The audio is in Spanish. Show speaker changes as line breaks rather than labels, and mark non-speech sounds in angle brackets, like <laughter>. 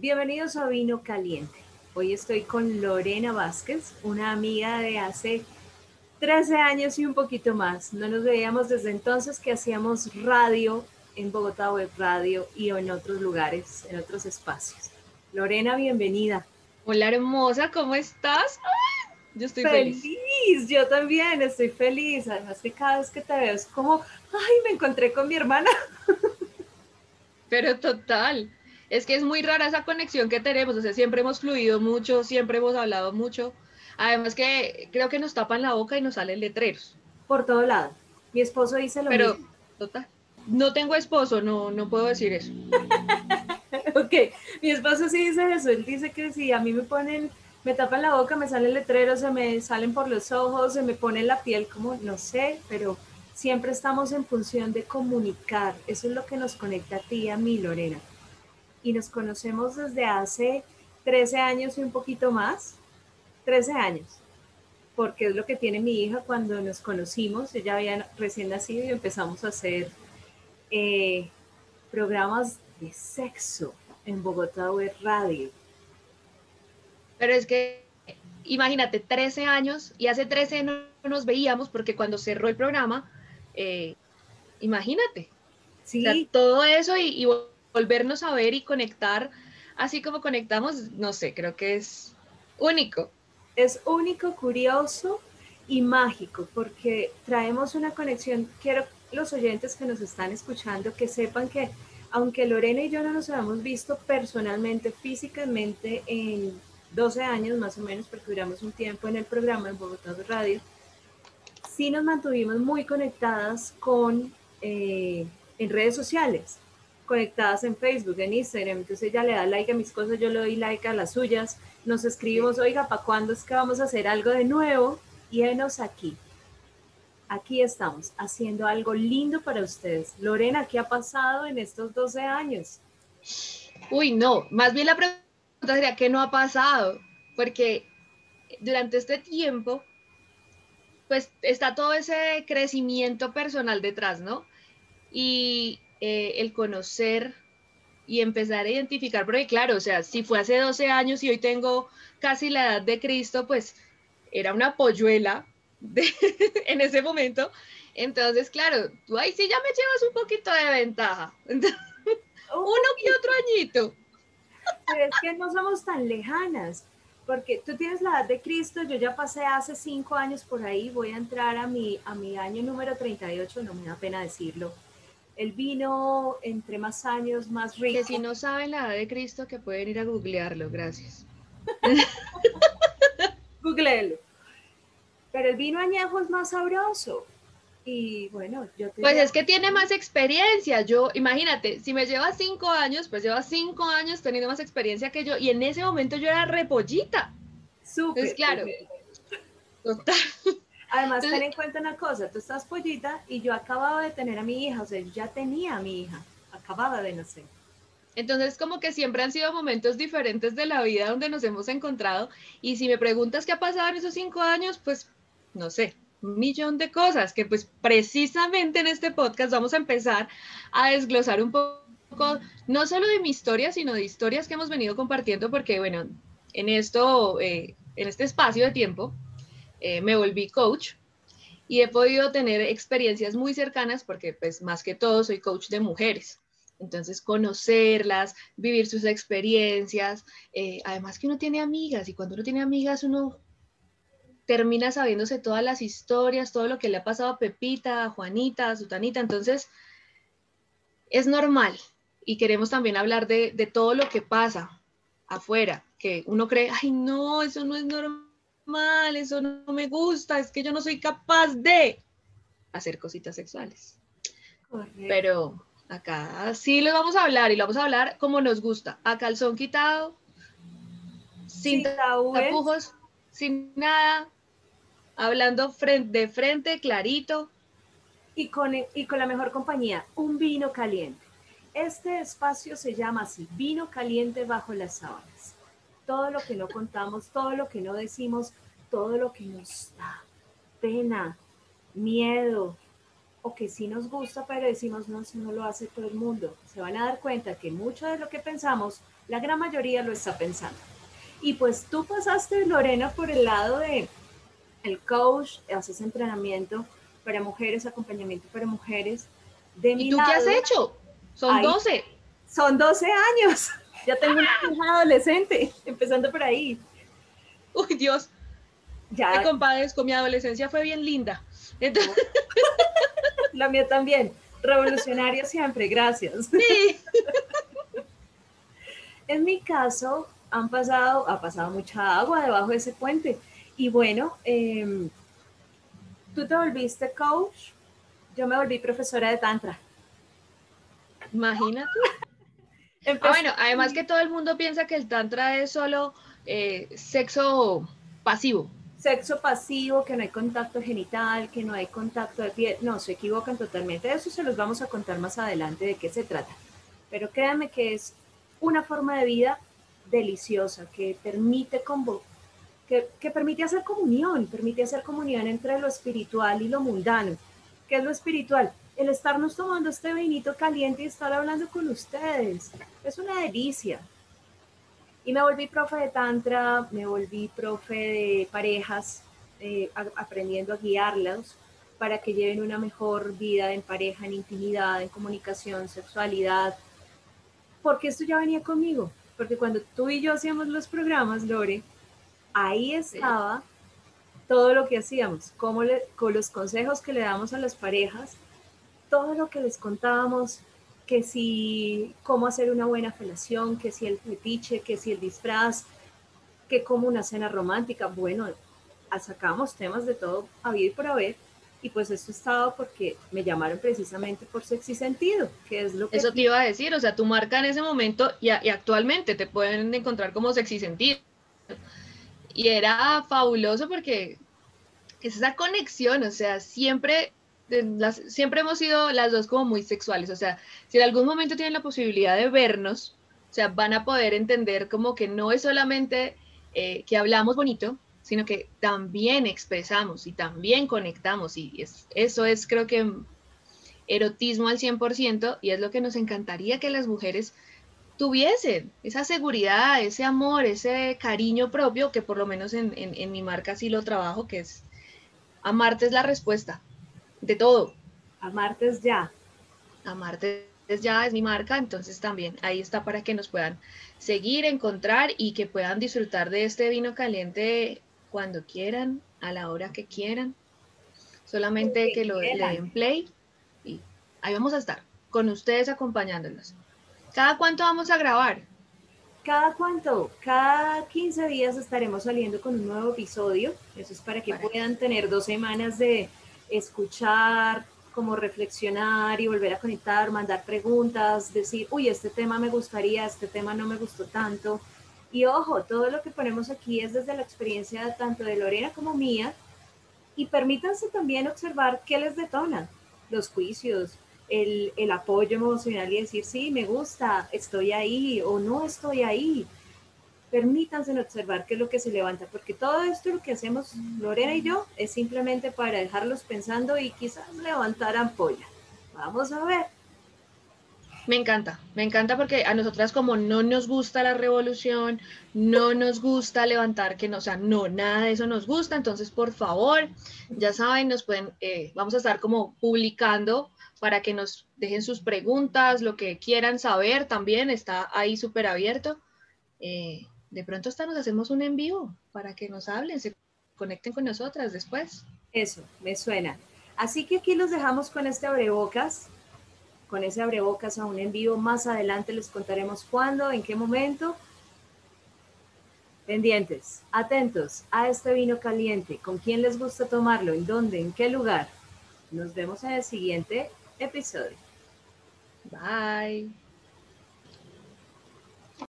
Bienvenidos a Vino Caliente. Hoy estoy con Lorena Vázquez, una amiga de hace 13 años y un poquito más. No nos veíamos desde entonces que hacíamos radio en Bogotá Web Radio y en otros lugares, en otros espacios. Lorena, bienvenida.
Hola hermosa, ¿cómo estás?
Yo estoy feliz. feliz. Yo también estoy feliz. Además que cada vez que te veo es como, ay, me encontré con mi hermana. <laughs>
Pero total, es que es muy rara esa conexión que tenemos, o sea, siempre hemos fluido mucho, siempre hemos hablado mucho. Además que creo que nos tapan la boca y nos salen letreros.
Por todo lado. Mi esposo dice lo
Pero, total. No tengo esposo, no, no puedo decir eso. <laughs>
ok, mi esposo sí dice eso, él dice que si a mí me ponen, me tapan la boca, me salen letreros, se me salen por los ojos, se me pone la piel como, no sé, pero siempre estamos en función de comunicar, eso es lo que nos conecta a ti y a mí, Lorena y nos conocemos desde hace 13 años y un poquito más. 13 años, porque es lo que tiene mi hija cuando nos conocimos. Ella había recién nacido y empezamos a hacer eh, programas de sexo en Bogotá Web Radio.
Pero es que, imagínate, 13 años y hace 13 no nos veíamos porque cuando cerró el programa, eh, imagínate. Sí. todo eso y, y volvernos a ver y conectar así como conectamos, no sé, creo que es único.
Es único, curioso y mágico porque traemos una conexión. Quiero los oyentes que nos están escuchando que sepan que aunque Lorena y yo no nos habíamos visto personalmente, físicamente en 12 años más o menos, porque duramos un tiempo en el programa en Bogotá Radio, sí nos mantuvimos muy conectadas con eh, en redes sociales conectadas en Facebook, en Instagram, entonces ella le da like a mis cosas, yo le doy like a las suyas, nos escribimos, oiga, ¿para cuándo es que vamos a hacer algo de nuevo? Y venos aquí. Aquí estamos, haciendo algo lindo para ustedes. Lorena, ¿qué ha pasado en estos 12 años?
Uy, no, más bien la pregunta sería, ¿qué no ha pasado? Porque durante este tiempo, pues está todo ese crecimiento personal detrás, ¿no? Y, eh, el conocer y empezar a identificar, porque claro, o sea, si fue hace 12 años y hoy tengo casi la edad de Cristo, pues era una polluela <laughs> en ese momento. Entonces, claro, tú ahí sí ya me llevas un poquito de ventaja. <laughs> Uno y otro añito.
Pero es que no somos tan lejanas, porque tú tienes la edad de Cristo, yo ya pasé hace cinco años por ahí, voy a entrar a mi, a mi año número 38, no me da pena decirlo el vino entre más años, más rico.
Que si no saben la edad de Cristo, que pueden ir a googlearlo, gracias. <laughs>
Googlelo. Pero el vino añejo es más sabroso. Y bueno, yo
Pues es que tiene más experiencia. Yo, imagínate, si me lleva cinco años, pues lleva cinco años teniendo más experiencia que yo. Y en ese momento yo era repollita. Súper. Entonces, claro.
Total. Además, ten en cuenta una cosa, tú estás pollita y yo acababa de tener a mi hija, o sea, ya tenía a mi hija, acababa de nacer.
Entonces, como que siempre han sido momentos diferentes de la vida donde nos hemos encontrado. Y si me preguntas qué ha pasado en esos cinco años, pues no sé, un millón de cosas que pues precisamente en este podcast vamos a empezar a desglosar un poco, no solo de mi historia, sino de historias que hemos venido compartiendo, porque bueno, en esto, eh, en este espacio de tiempo, eh, me volví coach y he podido tener experiencias muy cercanas porque pues más que todo soy coach de mujeres. Entonces, conocerlas, vivir sus experiencias, eh, además que uno tiene amigas y cuando uno tiene amigas uno termina sabiéndose todas las historias, todo lo que le ha pasado a Pepita, a Juanita, a Sutanita, entonces es normal y queremos también hablar de, de todo lo que pasa afuera, que uno cree, ay no, eso no es normal mal, eso no me gusta, es que yo no soy capaz de hacer cositas sexuales. Pero acá sí les vamos a hablar y lo vamos a hablar como nos gusta, a calzón quitado, sin, tapujos, sin nada, hablando frente, de frente, clarito.
Y con, y con la mejor compañía, un vino caliente. Este espacio se llama así, vino caliente bajo las sábanas todo lo que no contamos, todo lo que no decimos, todo lo que nos da pena, miedo, o que sí nos gusta, pero decimos, no, eso no lo hace todo el mundo. Se van a dar cuenta que mucho de lo que pensamos La gran mayoría lo está pensando. Y pues tú pasaste, Lorena, por el lado de el coach, haces entrenamiento para mujeres, acompañamiento para mujeres.
De ¿Y tú qué has hecho? Son 12.
Son 12 años. Ya tengo una hija adolescente, empezando por ahí.
Uy, Dios. Ya. Te compadezco, mi adolescencia fue bien linda.
La mía también. Revolucionaria siempre, gracias. Sí. <laughs> En mi caso, han pasado, ha pasado mucha agua debajo de ese puente. Y bueno, em, tú te volviste coach, yo me volví profesora de Tantra.
Imagínate. Ah, bueno, además que todo el mundo piensa que el Tantra es solo eh, sexo pasivo.
Sexo pasivo, que no hay contacto genital, que no hay contacto de piel. No, se equivocan totalmente. Eso se los vamos a contar más adelante de qué se trata. Pero créanme que es una forma de vida deliciosa que permite que, que, permite hacer comunión, permite hacer comunión entre lo espiritual y lo mundano. ¿Qué es lo espiritual? El estarnos tomando este vinito caliente y estar hablando con ustedes. Es una delicia. Y me volví profe de tantra, me volví profe de parejas, eh, aprendiendo a guiarlos para que lleven una mejor vida en pareja, en intimidad, en comunicación, sexualidad, porque esto ya venía conmigo porque cuando tú y yo hacíamos los programas, Lore, ahí estaba todo lo que hacíamos, cómo le, con los consejos que le damos a las parejas, todo lo que les contábamos, que si cómo hacer una buena felación, que si el fetiche, que si el disfraz, que como una cena romántica, bueno, sacamos temas de todo a vivir por haber y pues esto estaba porque me llamaron precisamente por sexy sentido, que es lo que...
Eso te iba a decir, o sea, tu marca en ese momento y, y actualmente te pueden encontrar como sexy sentido. Y era fabuloso porque es esa conexión, o sea, siempre, las, siempre hemos sido las dos como muy sexuales, o sea, si en algún momento tienen la posibilidad de vernos, o sea, van a poder entender como que no es solamente eh, que hablamos bonito, sino que también expresamos y también conectamos y eso es creo que erotismo al 100% y es lo que nos encantaría que las mujeres tuviesen, esa seguridad, ese amor, ese cariño propio, que por lo menos en, mi marca sí lo trabajo, que es amarte es la respuesta de todo.
Amarte es ya.
Amarte es ya, es mi marca, entonces también ahí está para que nos puedan seguir, encontrar y que puedan disfrutar de este vino caliente cuando quieran, a la hora que quieran. Solamente que, lo le den play y ahí vamos a estar con ustedes acompañándolos. ¿Cada cuánto vamos a grabar?
Cada cuánto, cada 15 días estaremos saliendo con un nuevo episodio. Eso es para que puedan tener dos semanas de escuchar, como reflexionar y volver a conectar, mandar preguntas, decir, uy, este tema me gustaría, este tema no me gustó tanto y ojo, todo lo que ponemos aquí es desde la experiencia tanto de Lorena como mía. Y permítanse también observar qué les detona, los juicios, el, el apoyo emocional y decir, sí, me gusta, estoy ahí o no estoy ahí. Permítanse observar qué es lo que se levanta, porque todo esto lo que hacemos Lorena y yo es simplemente para dejarlos pensando y quizás levantar ampolla. Vamos a ver.
Me encanta, me encanta porque a nosotras como no nos gusta la revolución, no nos gusta levantar que no, o sea, no, nada de eso nos gusta, entonces por favor, ya saben, nos pueden, eh, vamos a estar como publicando para que nos dejen sus preguntas, lo que quieran saber también, está ahí súper abierto. Eh, de pronto hasta nos hacemos un en vivo para que nos hablen, se conecten con nosotras después.
Eso, me suena. Así que aquí los dejamos con este abrebocas con ese abrebocas a un envío. Más adelante les contaremos cuándo, en qué momento. Pendientes, atentos a este vino caliente, con quién les gusta tomarlo, en dónde, en qué lugar. Nos vemos en el siguiente episodio.
Bye.